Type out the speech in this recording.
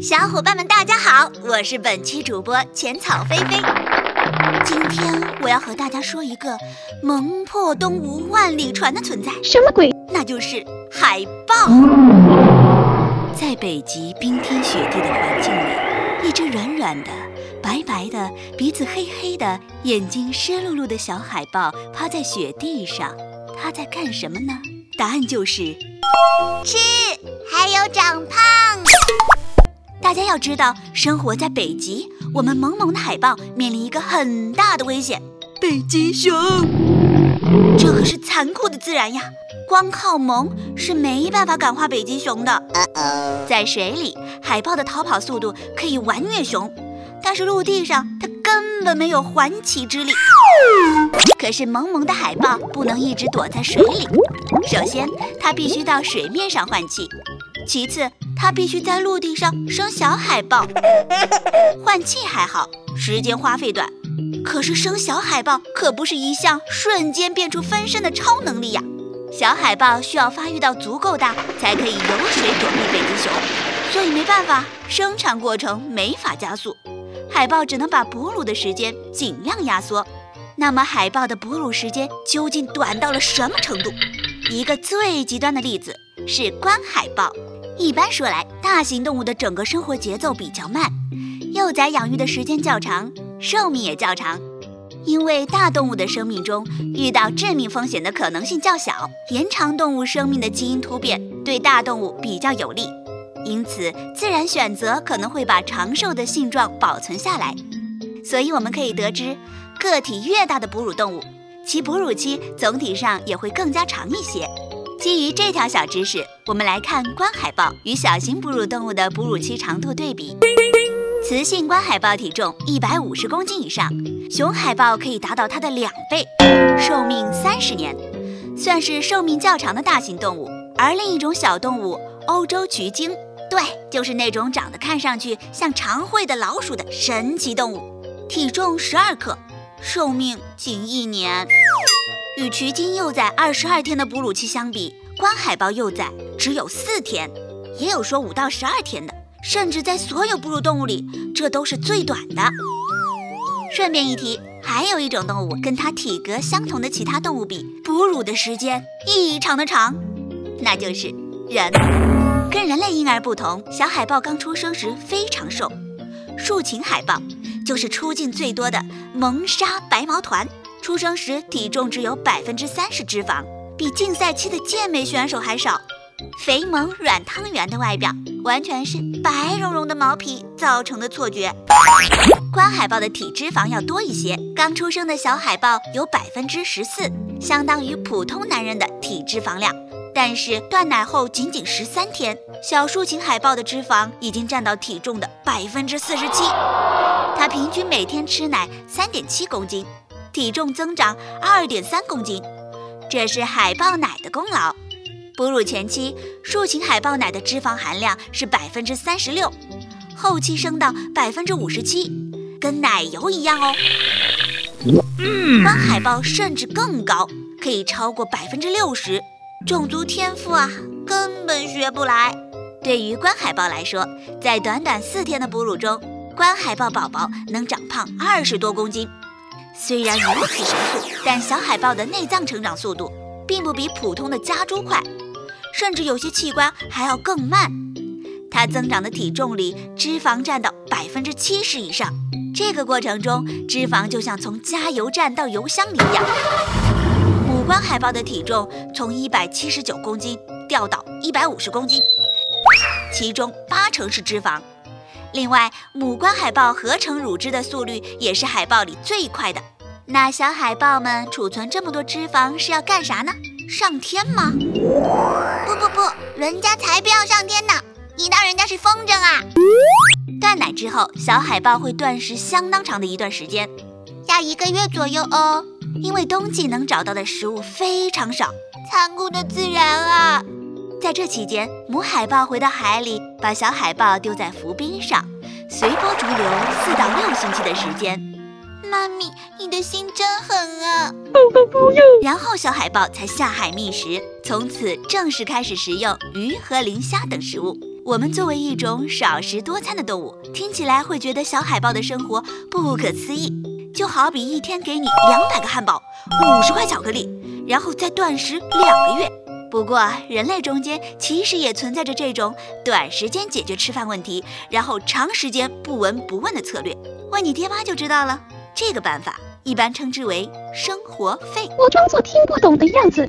小伙伴们，大家好，我是本期主播浅草菲菲。今天我要和大家说一个萌破东吴万里船的存在。什么鬼？那就是海豹。在北极冰天雪地的环境里，一只软软的、白白的、鼻子黑黑的、眼睛湿漉漉的小海豹趴在雪地上，它在干什么呢？答案就是吃，还有长胖。大家要知道，生活在北极，我们萌萌的海豹面临一个很大的危险——北极熊。这可是残酷的自然呀，光靠萌是没办法感化北极熊的。在水里，海豹的逃跑速度可以完虐熊，但是陆地上它根本没有还旗之力。可是萌萌的海豹不能一直躲在水里，首先它必须到水面上换气，其次它必须在陆地上生小海豹。换气还好，时间花费短，可是生小海豹可不是一项瞬间变出分身的超能力呀。小海豹需要发育到足够大，才可以游水躲避北极熊，所以没办法，生产过程没法加速，海豹只能把哺乳的时间尽量压缩。那么海豹的哺乳时间究竟短到了什么程度？一个最极端的例子是观海豹。一般说来，大型动物的整个生活节奏比较慢，幼崽养育的时间较长，寿命也较长。因为大动物的生命中遇到致命风险的可能性较小，延长动物生命的基因突变对大动物比较有利，因此自然选择可能会把长寿的性状保存下来。所以我们可以得知，个体越大的哺乳动物，其哺乳期总体上也会更加长一些。基于这条小知识，我们来看观海豹与小型哺乳动物的哺乳期长度对比。雌性观海豹体重一百五十公斤以上，雄海豹可以达到它的两倍，寿命三十年，算是寿命较长的大型动物。而另一种小动物欧洲菊鲸，对，就是那种长得看上去像长喙的老鼠的神奇动物，体重十二克，寿命仅一年。与渠鲸幼崽二十二天的哺乳期相比，观海豹幼崽只有四天，也有说五到十二天的，甚至在所有哺乳动物里，这都是最短的。顺便一提，还有一种动物跟它体格相同的其他动物比，哺乳的时间异常的长，那就是人。跟人类婴儿不同，小海豹刚出生时非常瘦，竖琴海豹就是出镜最多的萌沙白毛团。出生时体重只有百分之三十脂肪，比竞赛期的健美选手还少。肥萌软汤圆的外表，完全是白茸茸的毛皮造成的错觉。观海豹的体脂肪要多一些，刚出生的小海豹有百分之十四，相当于普通男人的体脂肪量。但是断奶后仅仅十三天，小竖琴海豹的脂肪已经占到体重的百分之四十七。它平均每天吃奶三点七公斤。体重增长二点三公斤，这是海豹奶的功劳。哺乳前期，竖琴海豹奶的脂肪含量是百分之三十六，后期升到百分之五十七，跟奶油一样哦。光海豹甚至更高，可以超过百分之六十。种族天赋啊，根本学不来。对于观海豹来说，在短短四天的哺乳中，观海豹宝宝能长胖二十多公斤。虽然如此神速，但小海豹的内脏成长速度并不比普通的家猪快，甚至有些器官还要更慢。它增长的体重里，脂肪占到百分之七十以上。这个过程中，脂肪就像从加油站到油箱里一样。母观海豹的体重从一百七十九公斤掉到一百五十公斤，其中八成是脂肪。另外，母观海豹合成乳汁的速率也是海豹里最快的。那小海豹们储存这么多脂肪是要干啥呢？上天吗？不不不，人家才不要上天呢！你当人家是风筝啊？断奶之后，小海豹会断食相当长的一段时间，要一个月左右哦。因为冬季能找到的食物非常少。残酷的自然啊！在这期间，母海豹回到海里，把小海豹丢在浮冰上，随波逐流四到六星期的时间。妈咪，你的心真狠啊！然后小海豹才下海觅食，从此正式开始食用鱼和磷虾等食物。我们作为一种少食多餐的动物，听起来会觉得小海豹的生活不可思议，就好比一天给你两百个汉堡、五十块巧克力，然后再断食两个月。不过，人类中间其实也存在着这种短时间解决吃饭问题，然后长时间不闻不问的策略。问你爹妈就知道了。这个办法一般称之为生活费。我装作听不懂的样子。